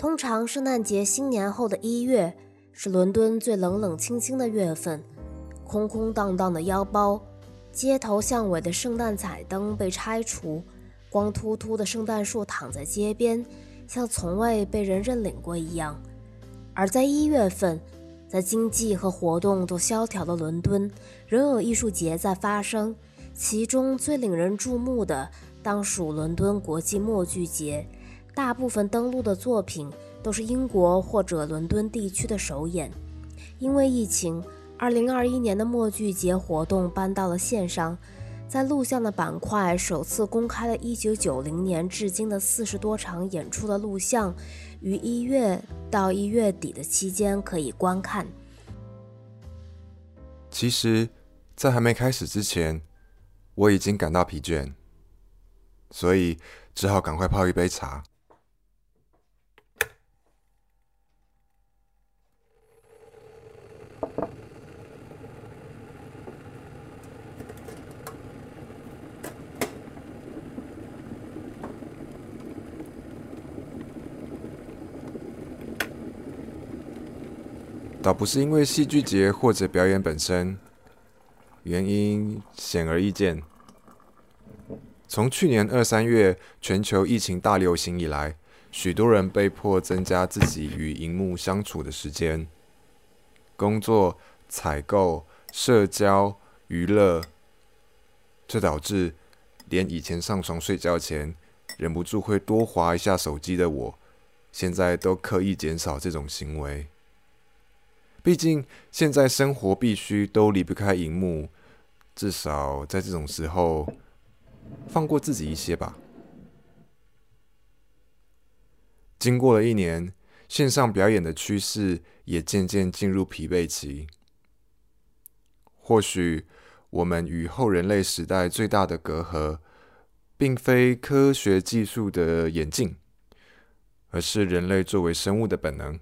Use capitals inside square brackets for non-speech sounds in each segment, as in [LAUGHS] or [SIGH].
通常，圣诞节新年后的一月是伦敦最冷冷清清的月份，空空荡荡的腰包，街头巷尾的圣诞彩灯被拆除，光秃秃的圣诞树躺在街边，像从未被人认领过一样。而在一月份，在经济和活动都萧条的伦敦，仍有艺术节在发生，其中最令人注目的当属伦敦国际默剧节。大部分登陆的作品都是英国或者伦敦地区的首演。因为疫情，2021年的默剧节活动搬到了线上。在录像的板块首次公开了1990年至今的四十多场演出的录像，于一月到一月底的期间可以观看。其实，在还没开始之前，我已经感到疲倦，所以只好赶快泡一杯茶。倒不是因为戏剧节或者表演本身，原因显而易见。从去年二三月全球疫情大流行以来，许多人被迫增加自己与荧幕相处的时间，工作、采购、社交、娱乐，这导致连以前上床睡觉前忍不住会多划一下手机的我，现在都刻意减少这种行为。毕竟现在生活必须都离不开荧幕，至少在这种时候，放过自己一些吧。经过了一年，线上表演的趋势也渐渐进入疲惫期。或许我们与后人类时代最大的隔阂，并非科学技术的演进，而是人类作为生物的本能。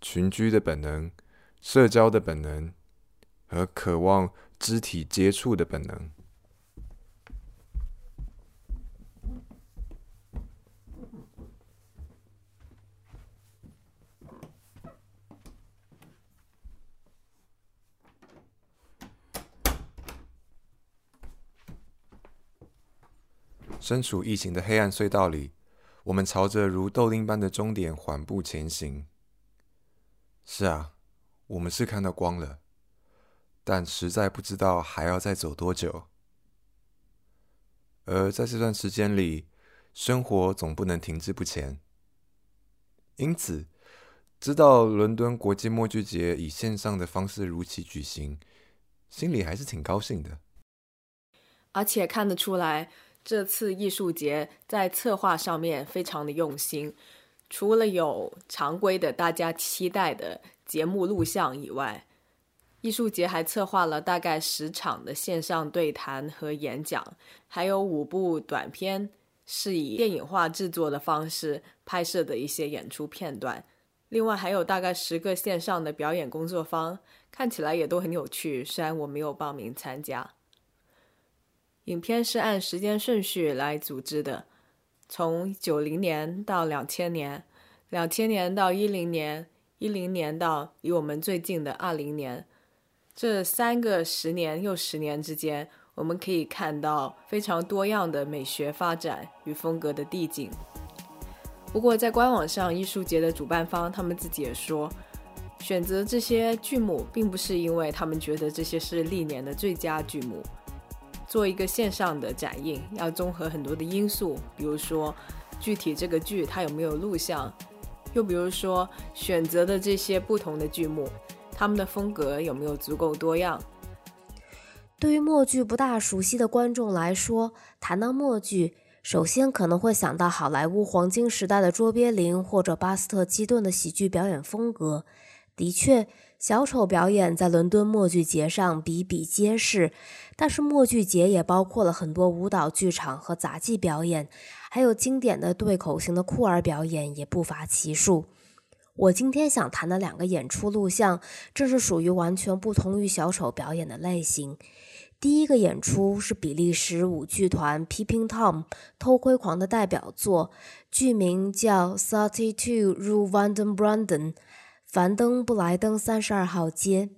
群居的本能、社交的本能和渴望肢体接触的本能。身处疫情的黑暗隧道里，我们朝着如豆丁般的终点缓步前行。是啊，我们是看到光了，但实在不知道还要再走多久。而在这段时间里，生活总不能停滞不前。因此，知道伦敦国际默剧节以线上的方式如期举行，心里还是挺高兴的。而且看得出来，这次艺术节在策划上面非常的用心。除了有常规的大家期待的节目录像以外，艺术节还策划了大概十场的线上对谈和演讲，还有五部短片是以电影化制作的方式拍摄的一些演出片段。另外还有大概十个线上的表演工作坊，看起来也都很有趣。虽然我没有报名参加，影片是按时间顺序来组织的。从九零年到两千年，两千年到一零年，一零年到离我们最近的二零年，这三个十年又十年之间，我们可以看到非常多样的美学发展与风格的递进。不过，在官网上，艺术节的主办方他们自己也说，选择这些剧目，并不是因为他们觉得这些是历年的最佳剧目。做一个线上的展映，要综合很多的因素，比如说具体这个剧它有没有录像，又比如说选择的这些不同的剧目，他们的风格有没有足够多样。对于默剧不大熟悉的观众来说，谈到默剧，首先可能会想到好莱坞黄金时代的卓别林或者巴斯特基顿的喜剧表演风格。的确。小丑表演在伦敦默剧节上比比皆是，但是默剧节也包括了很多舞蹈剧场和杂技表演，还有经典的对口型的酷儿表演也不乏其数。我今天想谈的两个演出录像，正是属于完全不同于小丑表演的类型。第一个演出是比利时舞剧团 Peeping Tom 偷窥狂的代表作，剧名叫 Thirty Two Rue Vandenbranden，樊登布莱登三十二号街。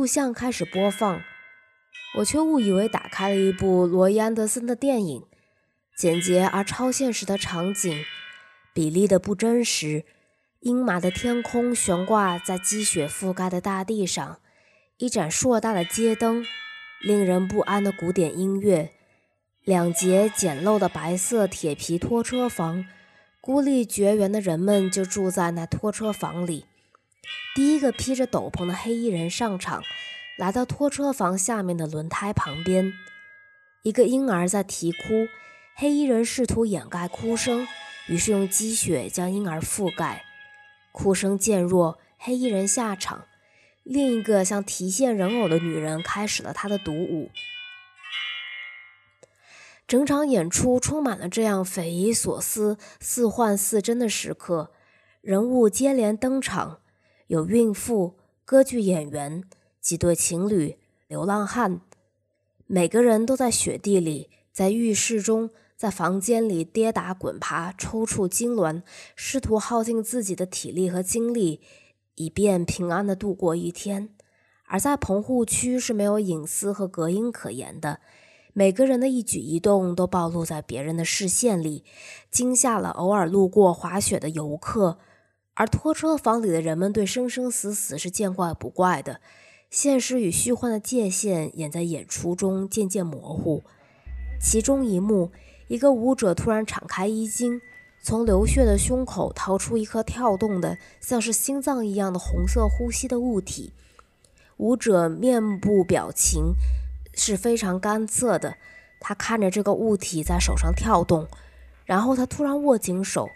录像开始播放，我却误以为打开了一部罗伊·安德森的电影。简洁而超现实的场景，比例的不真实，阴霾的天空悬挂在积雪覆盖的大地上，一盏硕大的街灯，令人不安的古典音乐，两节简陋的白色铁皮拖车房，孤立绝缘的人们就住在那拖车房里。第一个披着斗篷的黑衣人上场，来到拖车房下面的轮胎旁边。一个婴儿在啼哭，黑衣人试图掩盖哭声，于是用积雪将婴儿覆盖。哭声渐弱，黑衣人下场。另一个像提线人偶的女人开始了她的独舞。整场演出充满了这样匪夷所思、似幻似真的时刻，人物接连登场。有孕妇、歌剧演员、几对情侣、流浪汉，每个人都在雪地里，在浴室中，在房间里跌打滚爬、抽搐痉挛，试图耗尽自己的体力和精力，以便平安的度过一天。而在棚户区是没有隐私和隔音可言的，每个人的一举一动都暴露在别人的视线里，惊吓了偶尔路过滑雪的游客。而拖车房里的人们对生生死死是见怪不怪的，现实与虚幻的界限也在演出中渐渐模糊。其中一幕，一个舞者突然敞开衣襟，从流血的胸口掏出一颗跳动的、像是心脏一样的红色呼吸的物体。舞者面部表情是非常干涩的，他看着这个物体在手上跳动，然后他突然握紧手。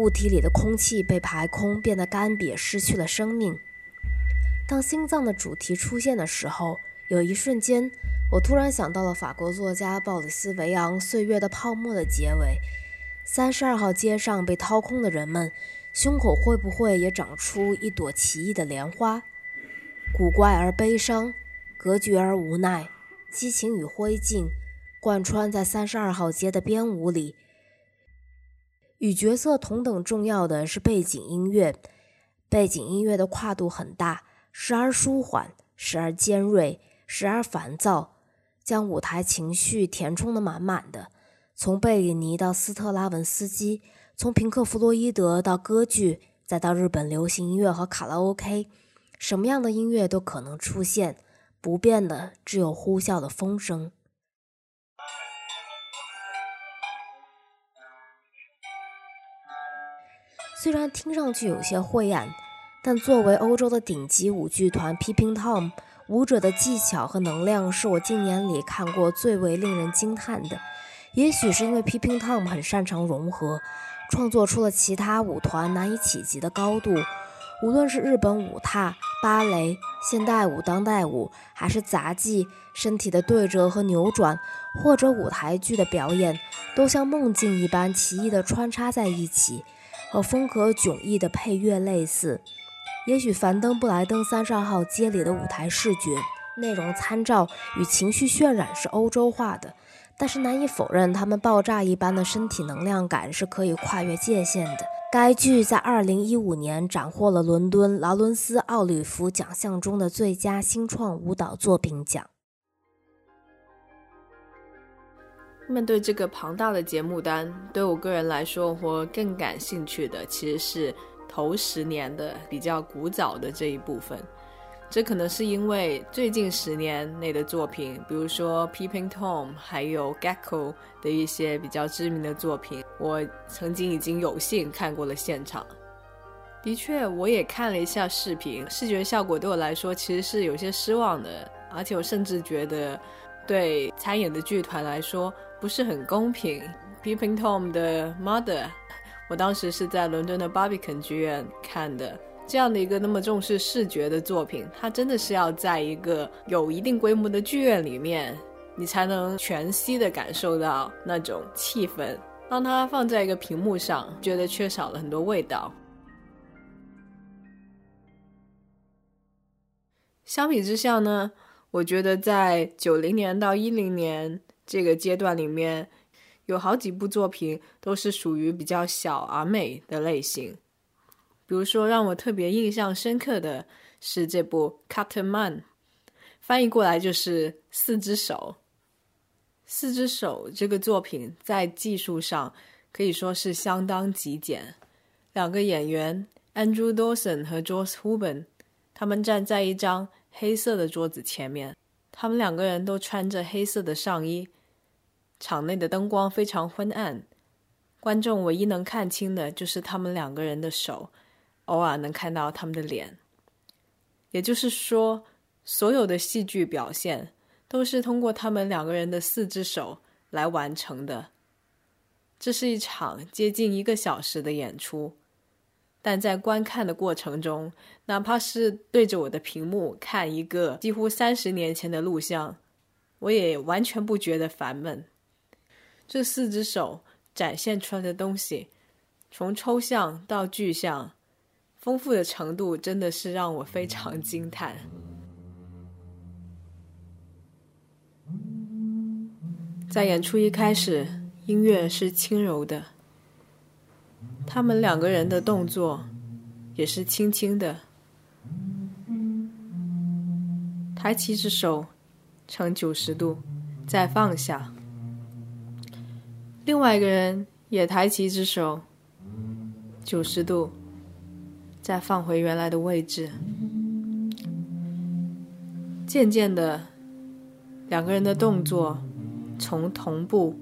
物体里的空气被排空，变得干瘪，失去了生命。当心脏的主题出现的时候，有一瞬间，我突然想到了法国作家鲍里斯·维昂《岁月的泡沫》的结尾：三十二号街上被掏空的人们，胸口会不会也长出一朵奇异的莲花？古怪而悲伤，隔绝而无奈，激情与灰烬贯穿在三十二号街的编舞里。与角色同等重要的是背景音乐，背景音乐的跨度很大，时而舒缓，时而尖锐，时而烦躁，将舞台情绪填充的满满的。从贝里尼到斯特拉文斯基，从平克·弗洛伊德到歌剧，再到日本流行音乐和卡拉 OK，什么样的音乐都可能出现，不变的只有呼啸的风声。虽然听上去有些晦暗，但作为欧洲的顶级舞剧团 Peeping Tom，舞者的技巧和能量是我近年里看过最为令人惊叹的。也许是因为 Peeping Tom 很擅长融合，创作出了其他舞团难以企及的高度。无论是日本舞踏、芭蕾、现代舞、当代舞，还是杂技、身体的对折和扭转，或者舞台剧的表演，都像梦境一般奇异地穿插在一起。和风格迥异的配乐类似，也许凡登布莱登三十二号街里的舞台视觉内容参照与情绪渲染是欧洲化的，但是难以否认，他们爆炸一般的身体能量感是可以跨越界限的。该剧在二零一五年斩获了伦敦劳伦斯奥吕弗奖项中的最佳新创舞蹈作品奖。面对这个庞大的节目单，对我个人来说，我更感兴趣的其实是头十年的比较古早的这一部分。这可能是因为最近十年内的作品，比如说 Peeping Tom，还有 Gecko 的一些比较知名的作品，我曾经已经有幸看过了现场。的确，我也看了一下视频，视觉效果对我来说其实是有些失望的，而且我甚至觉得。对参演的剧团来说不是很公平。Peeping Tom 的 Mother，我当时是在伦敦的 Barbican 剧院看的。这样的一个那么重视视觉的作品，它真的是要在一个有一定规模的剧院里面，你才能全息的感受到那种气氛。当它放在一个屏幕上，觉得缺少了很多味道。相比之下呢，我觉得在九零年到一零年这个阶段里面，有好几部作品都是属于比较小而美的类型。比如说，让我特别印象深刻的是这部《Cut Man》，翻译过来就是“四只手”。四只手这个作品在技术上可以说是相当极简。两个演员 Andrew Dawson 和 Joss Huben，他们站在一张黑色的桌子前面，他们两个人都穿着黑色的上衣。场内的灯光非常昏暗，观众唯一能看清的就是他们两个人的手。偶尔能看到他们的脸，也就是说，所有的戏剧表现都是通过他们两个人的四只手来完成的。这是一场接近一个小时的演出，但在观看的过程中，哪怕是对着我的屏幕看一个几乎三十年前的录像，我也完全不觉得烦闷。这四只手展现出来的东西，从抽象到具象。丰富的程度真的是让我非常惊叹。在演出一开始，音乐是轻柔的，他们两个人的动作也是轻轻的，抬起一只手呈九十度，再放下；另外一个人也抬起一只手，九十度。再放回原来的位置。渐渐的，两个人的动作从同步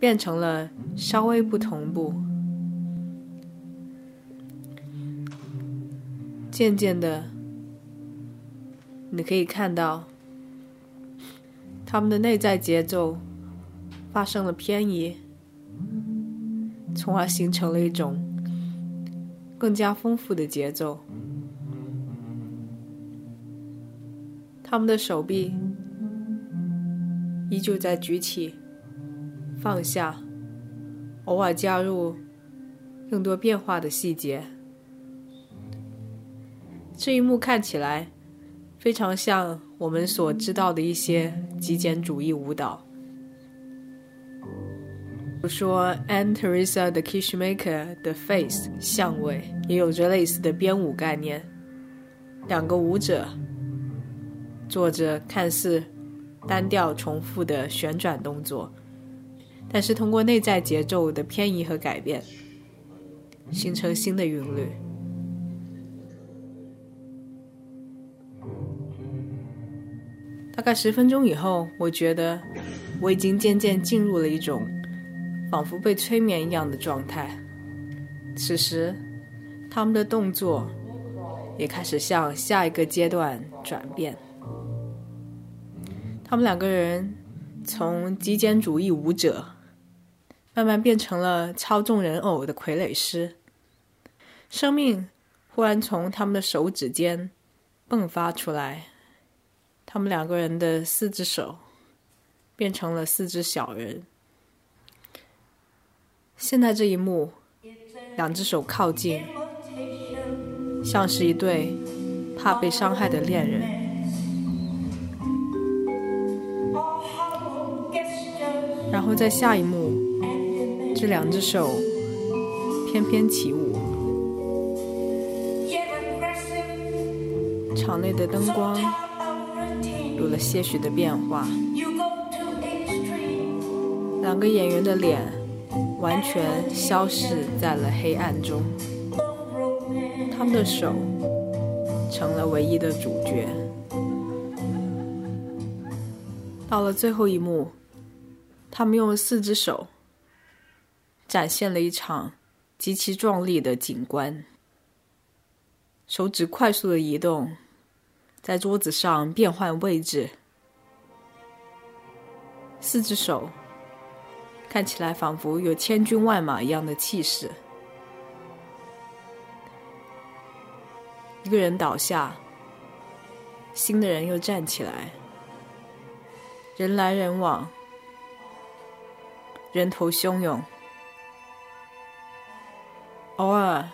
变成了稍微不同步。渐渐的，你可以看到他们的内在节奏发生了偏移，从而形成了一种。更加丰富的节奏，他们的手臂依旧在举起、放下，偶尔加入更多变化的细节。这一幕看起来非常像我们所知道的一些极简主义舞蹈。如说，Anne Teresa 的 Kishmaker 的 Face 相位也有着类似的编舞概念。两个舞者做着看似单调重复的旋转动作，但是通过内在节奏的偏移和改变，形成新的韵律。大概十分钟以后，我觉得我已经渐渐进入了一种。仿佛被催眠一样的状态。此时，他们的动作也开始向下一个阶段转变。他们两个人从极简主义舞者，慢慢变成了操纵人偶的傀儡师。生命忽然从他们的手指间迸发出来，他们两个人的四只手变成了四只小人。现在这一幕，两只手靠近，像是一对怕被伤害的恋人。然后在下一幕，这两只手翩翩起舞，场内的灯光有了些许的变化，两个演员的脸。完全消失在了黑暗中，他们的手成了唯一的主角。到了最后一幕，他们用四只手展现了一场极其壮丽的景观。手指快速的移动，在桌子上变换位置，四只手看起来仿佛有千军万马一样的气势。一个人倒下，新的人又站起来，人来人往，人头汹涌。偶尔，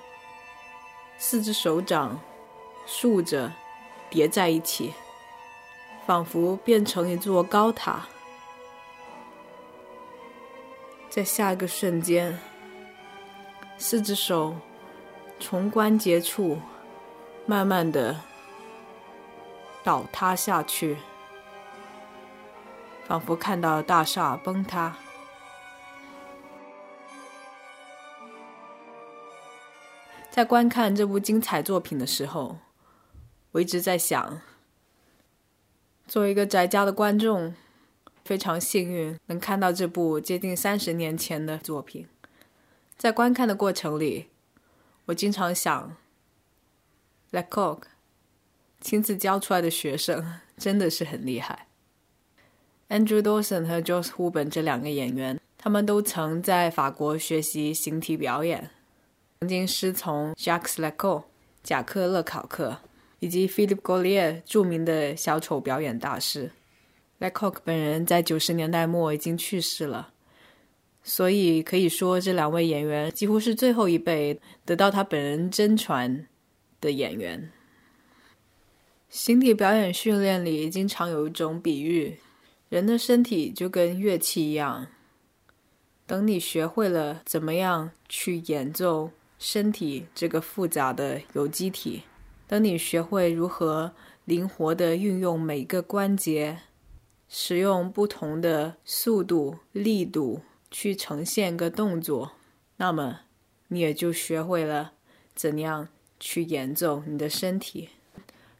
四只手掌竖着叠在一起，仿佛变成一座高塔。在下一个瞬间，四只手从关节处。慢慢的倒塌下去，仿佛看到大厦崩塌。在观看这部精彩作品的时候，我一直在想，作为一个宅家的观众，非常幸运能看到这部接近三十年前的作品。在观看的过程里，我经常想。Lecoq 亲自教出来的学生真的是很厉害。Andrew Dawson 和 Joss Huben 这两个演员，他们都曾在法国学习形体表演，曾经师从 Jacques Lecoq 贾克勒考克以及 Philippe Gaulier 著名的小丑表演大师。Lecoq 本人在九十年代末已经去世了，所以可以说这两位演员几乎是最后一辈得到他本人真传。的演员，形体表演训练里经常有一种比喻：人的身体就跟乐器一样，等你学会了怎么样去演奏身体这个复杂的有机体，等你学会如何灵活的运用每个关节，使用不同的速度、力度去呈现个动作，那么你也就学会了怎样。去演奏你的身体。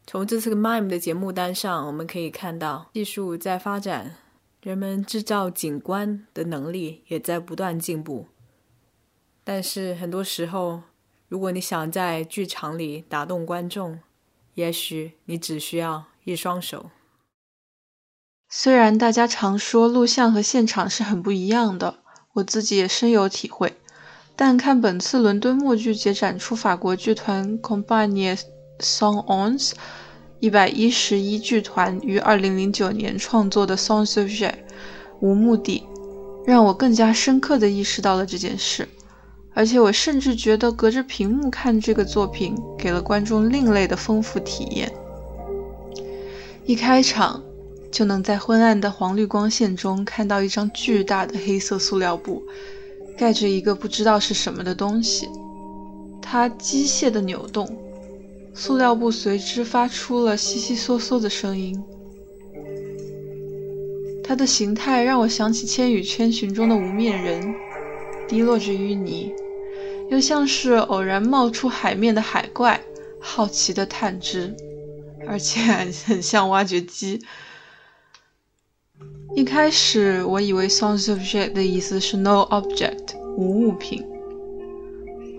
从这次 MIME 的节目单上，我们可以看到技术在发展，人们制造景观的能力也在不断进步。但是很多时候，如果你想在剧场里打动观众，也许你只需要一双手。虽然大家常说录像和现场是很不一样的，我自己也深有体会。但看本次伦敦默剧节展出法国剧团 Compagnie Sans Ons 一百一十一剧团于二零零九年创作的 Sans Sujet 无目的，让我更加深刻地意识到了这件事。而且我甚至觉得隔着屏幕看这个作品，给了观众另类的丰富体验。一开场就能在昏暗的黄绿光线中看到一张巨大的黑色塑料布。盖着一个不知道是什么的东西，它机械的扭动，塑料布随之发出了悉悉嗦嗦的声音。它的形态让我想起《千与千寻》中的无面人，滴落着淤泥，又像是偶然冒出海面的海怪，好奇的探知，而且 [LAUGHS] 很像挖掘机。一开始我以为 “sans objet” 的意思是 “no object”，无物品。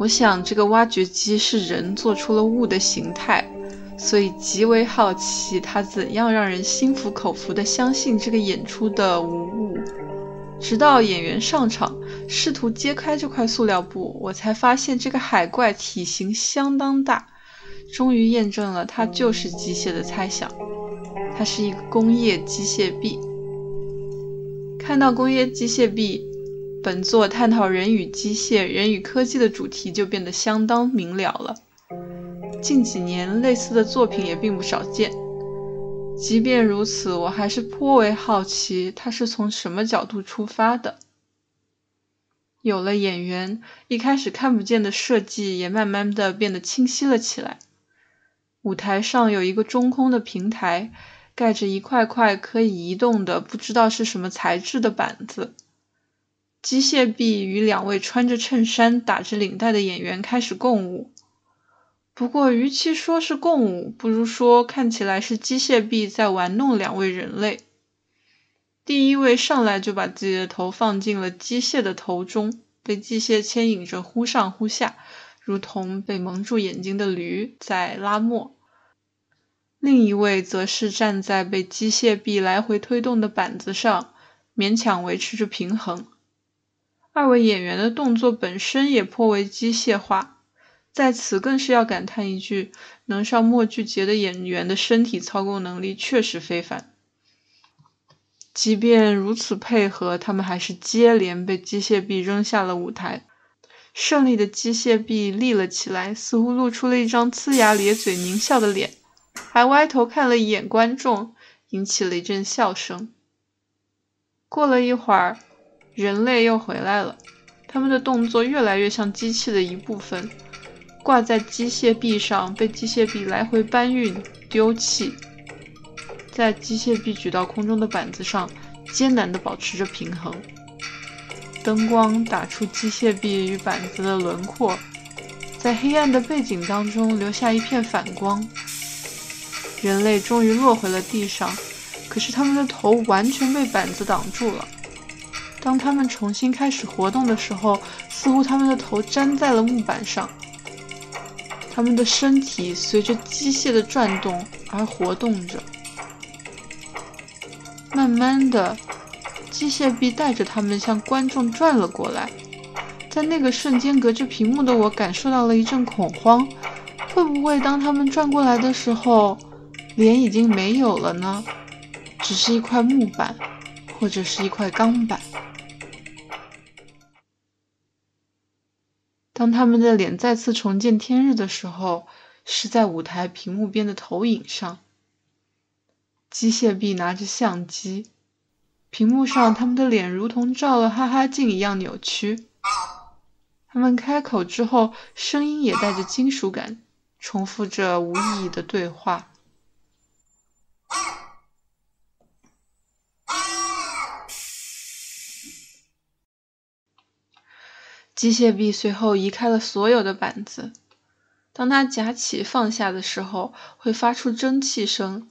我想这个挖掘机是人做出了物的形态，所以极为好奇它怎样让人心服口服地相信这个演出的无物。直到演员上场，试图揭开这块塑料布，我才发现这个海怪体型相当大，终于验证了它就是机械的猜想。它是一个工业机械臂。看到工业机械臂，本作探讨人与机械、人与科技的主题就变得相当明了了。近几年类似的作品也并不少见。即便如此，我还是颇为好奇它是从什么角度出发的。有了演员，一开始看不见的设计也慢慢的变得清晰了起来。舞台上有一个中空的平台。盖着一块块可以移动的不知道是什么材质的板子，机械臂与两位穿着衬衫、打着领带的演员开始共舞。不过，与其说是共舞，不如说看起来是机械臂在玩弄两位人类。第一位上来就把自己的头放进了机械的头中，被机械牵引着忽上忽下，如同被蒙住眼睛的驴在拉磨。另一位则是站在被机械臂来回推动的板子上，勉强维持着平衡。二位演员的动作本身也颇为机械化，在此更是要感叹一句：能上默剧节的演员的身体操控能力确实非凡。即便如此配合，他们还是接连被机械臂扔下了舞台。胜利的机械臂立了起来，似乎露出了一张呲牙咧嘴、狞笑的脸，还歪头看了一眼观众，引起了一阵笑声。过了一会儿。人类又回来了，他们的动作越来越像机器的一部分，挂在机械臂上，被机械臂来回搬运、丢弃，在机械臂举到空中的板子上艰难地保持着平衡。灯光打出机械臂与板子的轮廓，在黑暗的背景当中留下一片反光。人类终于落回了地上，可是他们的头完全被板子挡住了。当他们重新开始活动的时候，似乎他们的头粘在了木板上，他们的身体随着机械的转动而活动着。慢慢的，机械臂带着他们向观众转了过来。在那个瞬间，隔着屏幕的我感受到了一阵恐慌：会不会当他们转过来的时候，脸已经没有了呢？只是一块木板，或者是一块钢板？当他们的脸再次重见天日的时候，是在舞台屏幕边的投影上。机械臂拿着相机，屏幕上他们的脸如同照了哈哈镜一样扭曲。他们开口之后，声音也带着金属感，重复着无意义的对话。机械臂随后移开了所有的板子。当它夹起放下的时候，会发出蒸汽声。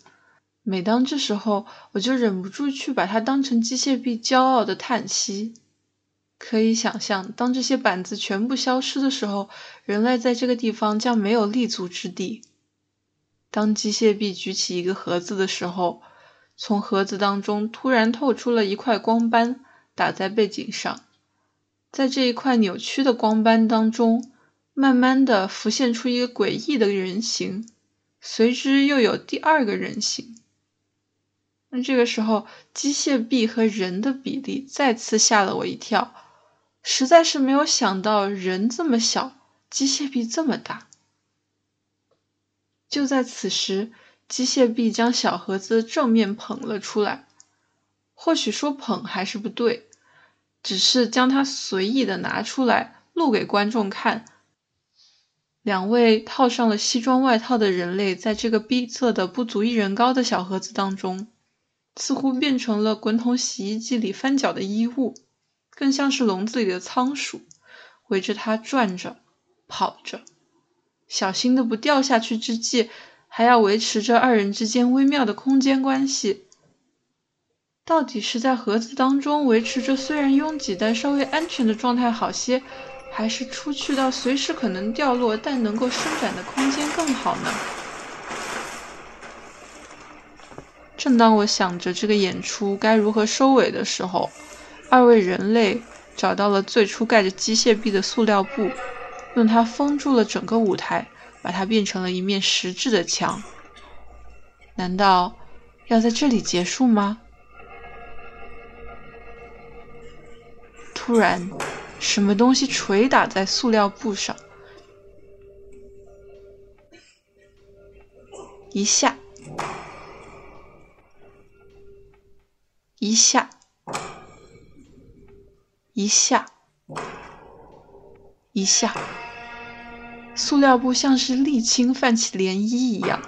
每当这时候，我就忍不住去把它当成机械臂骄傲的叹息。可以想象，当这些板子全部消失的时候，人类在这个地方将没有立足之地。当机械臂举起一个盒子的时候，从盒子当中突然透出了一块光斑，打在背景上。在这一块扭曲的光斑当中，慢慢的浮现出一个诡异的人形，随之又有第二个人形。那这个时候，机械臂和人的比例再次吓了我一跳，实在是没有想到人这么小，机械臂这么大。就在此时，机械臂将小盒子正面捧了出来，或许说捧还是不对。只是将它随意的拿出来，露给观众看。两位套上了西装外套的人类，在这个逼仄的不足一人高的小盒子当中，似乎变成了滚筒洗衣机里翻搅的衣物，更像是笼子里的仓鼠，围着它转着，跑着，小心的不掉下去之际，还要维持着二人之间微妙的空间关系。到底是在盒子当中维持着虽然拥挤但稍微安全的状态好些，还是出去到随时可能掉落但能够伸展的空间更好呢？正当我想着这个演出该如何收尾的时候，二位人类找到了最初盖着机械臂的塑料布，用它封住了整个舞台，把它变成了一面实质的墙。难道要在这里结束吗？突然，什么东西捶打在塑料布上，一下，一下，一下，一下，塑料布像是沥青泛起涟漪一样。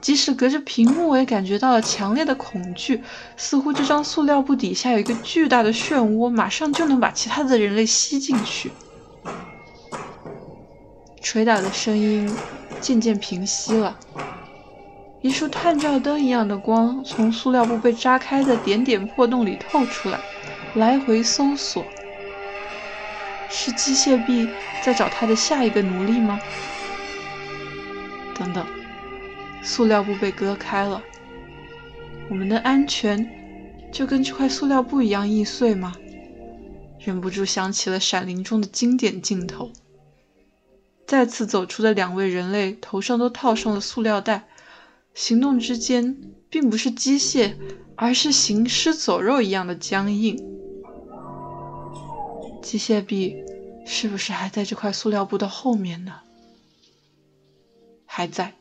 即使隔着屏幕，我也感觉到了强烈的恐惧，似乎这张塑料布底下有一个巨大的漩涡，马上就能把其他的人类吸进去。捶打的声音渐渐平息了，一束探照灯一样的光从塑料布被扎开的点点破洞里透出来，来回搜索。是机械臂在找他的下一个奴隶吗？等等。塑料布被割开了，我们的安全就跟这块塑料布一样易碎吗？忍不住想起了《闪灵》中的经典镜头。再次走出的两位人类头上都套上了塑料袋，行动之间并不是机械，而是行尸走肉一样的僵硬。机械臂是不是还在这块塑料布的后面呢？还在，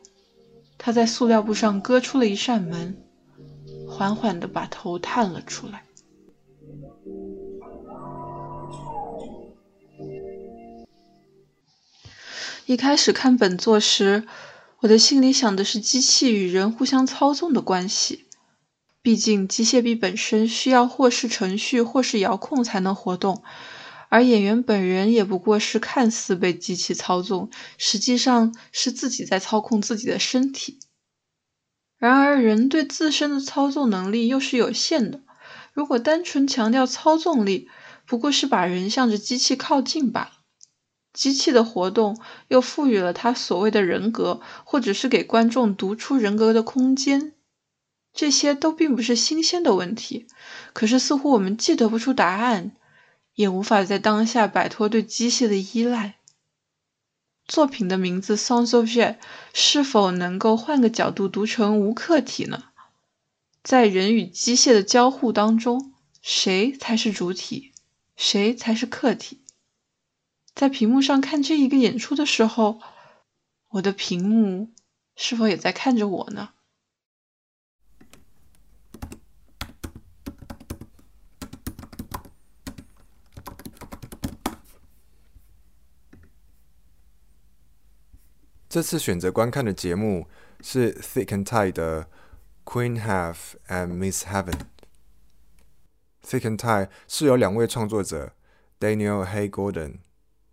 他在塑料布上割出了一扇门，缓缓地把头探了出来。一开始看本作时，我的心里想的是机器与人互相操纵的关系。毕竟机械臂本身需要或是程序或是遥控才能活动，而演员本人也不过是看似被机器操纵，实际上是自己在操控自己的身体。然而，人对自身的操纵能力又是有限的。如果单纯强调操纵力，不过是把人向着机器靠近罢了。机器的活动又赋予了它所谓的人格，或者是给观众读出人格的空间，这些都并不是新鲜的问题。可是似乎我们既得不出答案，也无法在当下摆脱对机械的依赖。作品的名字《Sons of Jet》是否能够换个角度读成无客体呢？在人与机械的交互当中，谁才是主体，谁才是客体？在屏幕上看这一个演出的时候，我的屏幕是否也在看着我呢？这次选择观看的节目是 Thick and Tight 的 Queen Have and Miss Heaven。Thick and Tight 是由两位创作者 Daniel Hay Gordon。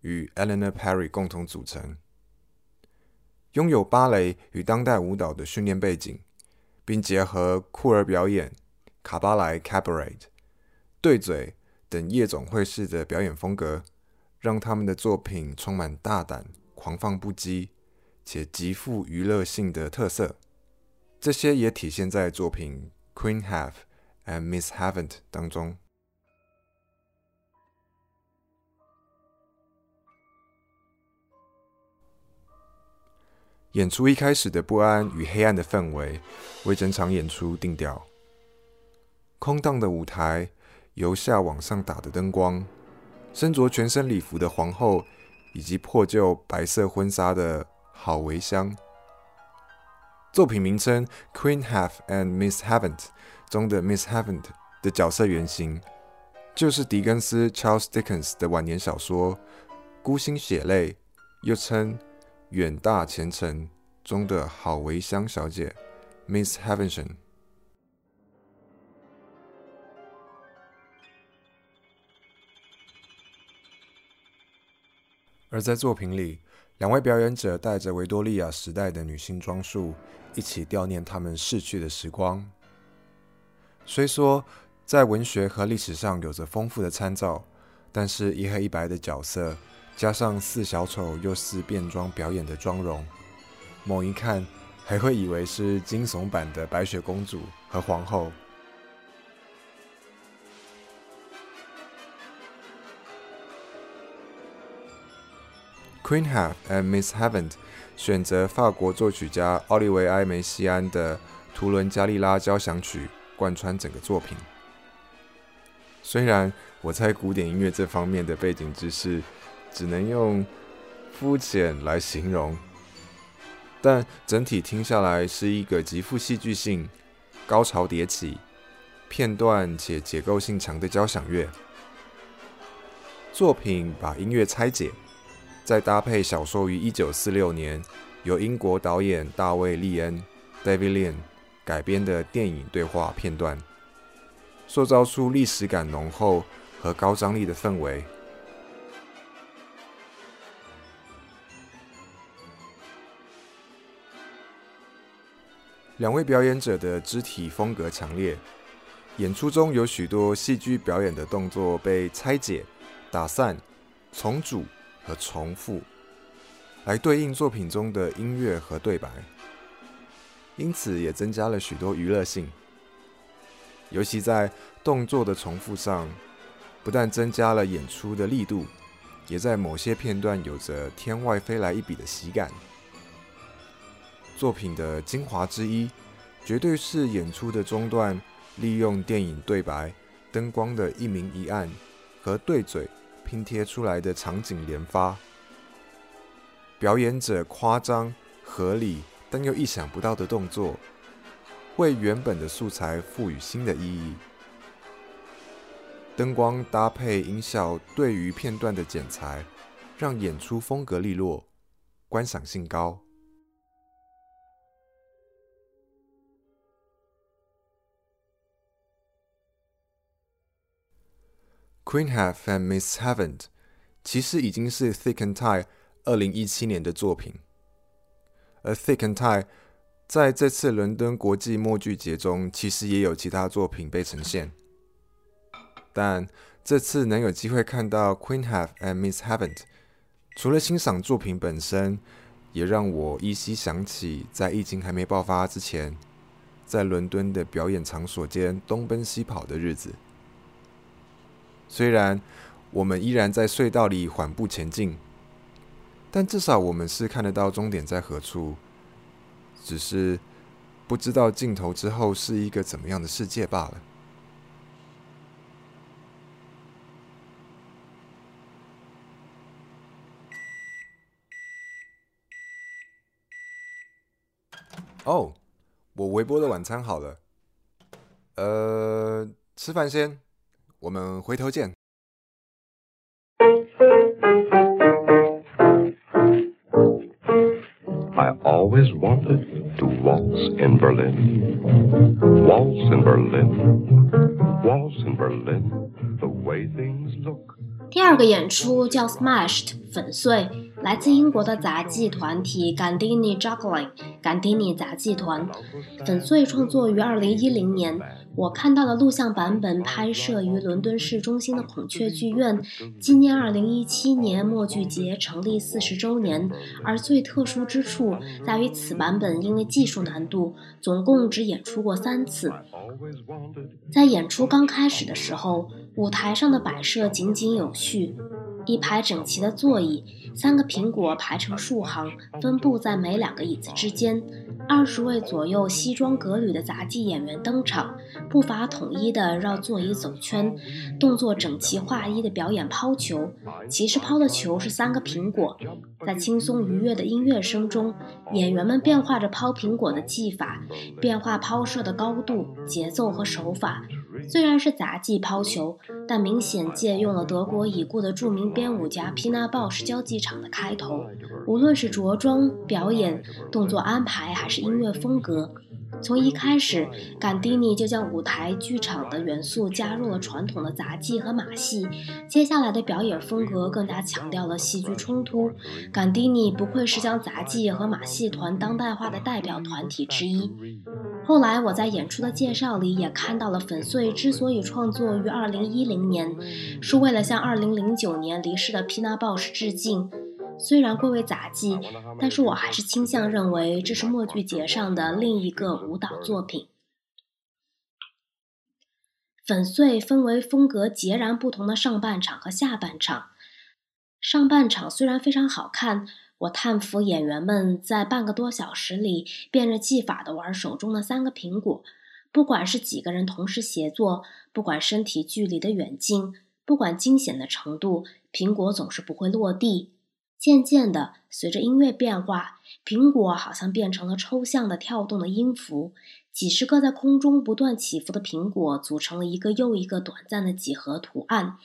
与 Eleanor Perry 共同组成，拥有芭蕾与当代舞蹈的训练背景，并结合酷儿表演、卡巴莱 （Cabaret）、对嘴等夜总会式的表演风格，让他们的作品充满大胆、狂放不羁且极富娱乐性的特色。这些也体现在作品《Queen Have and Miss Haven't》当中。演出一开始的不安与黑暗的氛围，为整场演出定调。空荡的舞台，由下往上打的灯光，身着全身礼服的皇后，以及破旧白色婚纱的郝维香。作品名称《Queen Have and Miss Haven't》中的 Miss Haven't 的角色原型，就是狄更斯 Charles Dickens 的晚年小说《孤星血泪》，又称。远大前程中的郝维香小姐，Miss Havisham。而在作品里，两位表演者带着维多利亚时代的女性装束，一起悼念他们逝去的时光。虽说在文学和历史上有着丰富的参照，但是一黑一白的角色。加上似小丑又似变装表演的妆容，猛一看还会以为是惊悚版的白雪公主和皇后。Queen Have and Miss Haven't 选择法国作曲家奥利维埃·梅西安的《图伦加利拉交响曲》贯穿整个作品。虽然我在古典音乐这方面的背景知识。只能用肤浅来形容，但整体听下来是一个极富戏剧性、高潮迭起、片段且结构性强的交响乐作品。把音乐拆解，再搭配小说于一九四六年由英国导演大卫·利恩 （David l e n 改编的电影对话片段，塑造出历史感浓厚和高张力的氛围。两位表演者的肢体风格强烈，演出中有许多戏剧表演的动作被拆解、打散、重组和重复，来对应作品中的音乐和对白，因此也增加了许多娱乐性。尤其在动作的重复上，不但增加了演出的力度，也在某些片段有着天外飞来一笔的喜感。作品的精华之一，绝对是演出的中段，利用电影对白、灯光的一明一暗和对嘴拼贴出来的场景连发，表演者夸张、合理但又意想不到的动作，为原本的素材赋予新的意义。灯光搭配音效对于片段的剪裁，让演出风格利落，观赏性高。Queen Have and Miss Haven't 其实已经是 Thick and Tie 二零一七年的作品，而 Thick and Tie 在这次伦敦国际默剧节中，其实也有其他作品被呈现。但这次能有机会看到 Queen Have and Miss Haven't，除了欣赏作品本身，也让我依稀想起在疫情还没爆发之前，在伦敦的表演场所间东奔西跑的日子。虽然我们依然在隧道里缓步前进，但至少我们是看得到终点在何处，只是不知道尽头之后是一个怎么样的世界罢了。哦，我微波的晚餐好了，呃，吃饭先。我们回头见。I always wanted to waltz in Berlin, waltz in Berlin, waltz in Berlin. The way things look. 第二个演出叫 Smashed 粉碎，来自英国的杂技团体 Gandini Juggling 甘迪尼杂技团。粉碎创作于二零一零年。我看到的录像版本拍摄于伦敦市中心的孔雀剧院，纪念二零一七年默剧节成立四十周年。而最特殊之处在于，此版本因为技术难度，总共只演出过三次。在演出刚开始的时候，舞台上的摆设井井有序，一排整齐的座椅，三个苹果排成竖行，分布在每两个椅子之间。二十位左右西装革履的杂技演员登场，步伐统一地绕座椅走圈，动作整齐划一地表演抛球。其实抛的球是三个苹果，在轻松愉悦的音乐声中，演员们变化着抛苹果的技法，变化抛射的高度、节奏和手法。虽然是杂技抛球，但明显借用了德国已故的著名编舞家皮纳鲍什交际场的开头。无论是着装、表演、动作安排，还是音乐风格，从一开始，甘迪尼就将舞台剧场的元素加入了传统的杂技和马戏。接下来的表演风格更加强调了戏剧冲突。甘迪尼不愧是将杂技和马戏团当代化的代表团体之一。后来我在演出的介绍里也看到了，粉碎之所以创作于二零一零年，是为了向二零零九年离世的皮纳鲍什致敬。虽然归为杂技，但是我还是倾向认为这是默剧节上的另一个舞蹈作品。粉碎分为风格截然不同的上半场和下半场。上半场虽然非常好看，我叹服演员们在半个多小时里变着技法的玩手中的三个苹果。不管是几个人同时协作，不管身体距离的远近，不管惊险的程度，苹果总是不会落地。渐渐的，随着音乐变化，苹果好像变成了抽象的跳动的音符。几十个在空中不断起伏的苹果组成了一个又一个短暂的几何图案。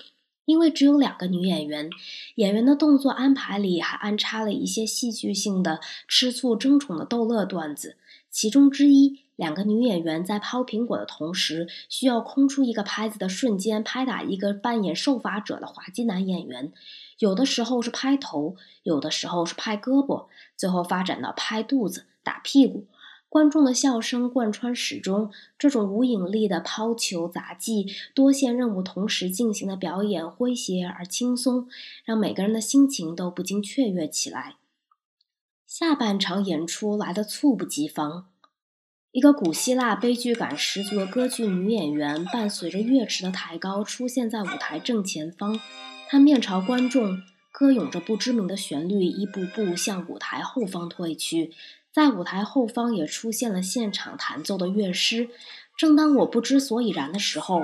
因为只有两个女演员，演员的动作安排里还安插了一些戏剧性的吃醋争宠的逗乐段子。其中之一，两个女演员在抛苹果的同时，需要空出一个拍子的瞬间拍打一个扮演受罚者的滑稽男演员。有的时候是拍头，有的时候是拍胳膊，最后发展到拍肚子、打屁股。观众的笑声贯穿始终。这种无引力的抛球杂技、多线任务同时进行的表演，诙谐而轻松，让每个人的心情都不禁雀跃起来。下半场演出来的猝不及防，一个古希腊悲剧感十足的歌剧女演员，伴随着乐池的抬高，出现在舞台正前方。他面朝观众，歌咏着不知名的旋律，一步步向舞台后方退去。在舞台后方也出现了现场弹奏的乐师。正当我不知所以然的时候，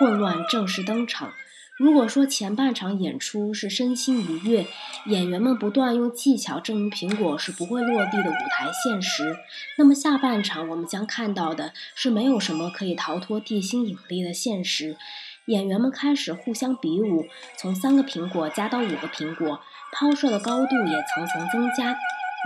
混乱正式登场。如果说前半场演出是身心愉悦，演员们不断用技巧证明苹果是不会落地的舞台现实，那么下半场我们将看到的是没有什么可以逃脱地心引力的现实。演员们开始互相比武，从三个苹果加到五个苹果，抛射的高度也层层增加。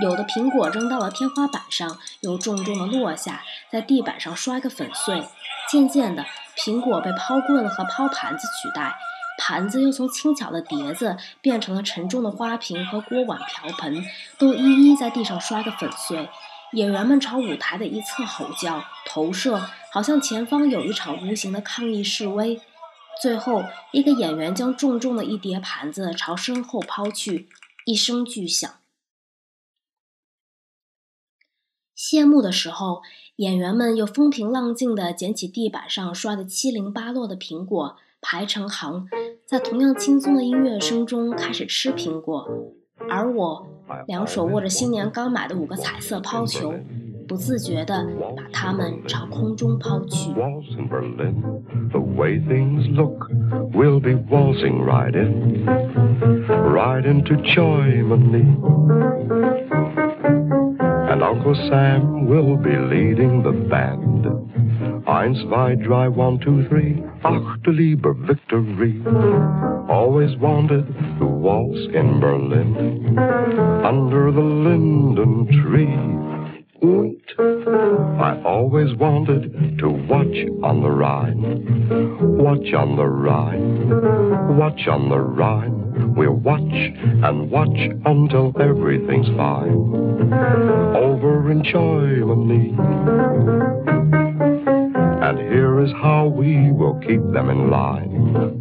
有的苹果扔到了天花板上，又重重的落下，在地板上摔个粉碎。渐渐的，苹果被抛棍和抛盘子取代。盘子又从轻巧的碟子变成了沉重的花瓶和锅碗瓢盆，都一一在地上摔个粉碎。演员们朝舞台的一侧吼叫、投射，好像前方有一场无形的抗议示威。最后，一个演员将重重的一叠盘子朝身后抛去，一声巨响。谢幕的时候，演员们又风平浪静地捡起地板上摔得七零八落的苹果。排成行，在同样轻松的音乐声中开始吃苹果，而我两手握着新年刚买的五个彩色抛球，不自觉地把它们朝空中抛去。Eins, zwei, drei, one, two, three. Ach, du lieber victory. Always wanted to waltz in Berlin under the linden tree. I always wanted to watch on the Rhine. Watch on the Rhine. Watch on the Rhine. We'll watch and watch until everything's fine. Over in Germany. And here is how we will keep them in line.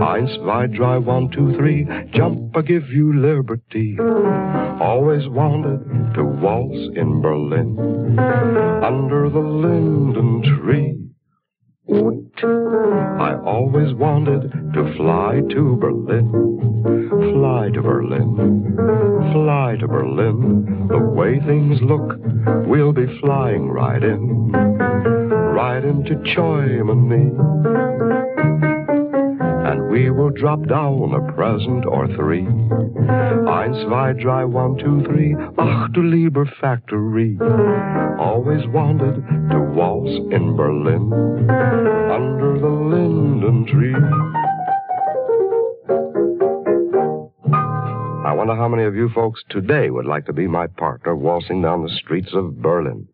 Eins, zwei, drei, one, two, three. Jump, I give you liberty. Always wanted to waltz in Berlin under the linden tree. I always wanted to fly to Berlin, fly to Berlin, fly to Berlin. The way things look, we'll be flying right in right into Germany. And we will drop down a present or three. Eins, zwei, drei, one, two, three. Ach, du lieber factory. Always wanted to waltz in Berlin under the linden tree. I wonder how many of you folks today would like to be my partner waltzing down the streets of Berlin.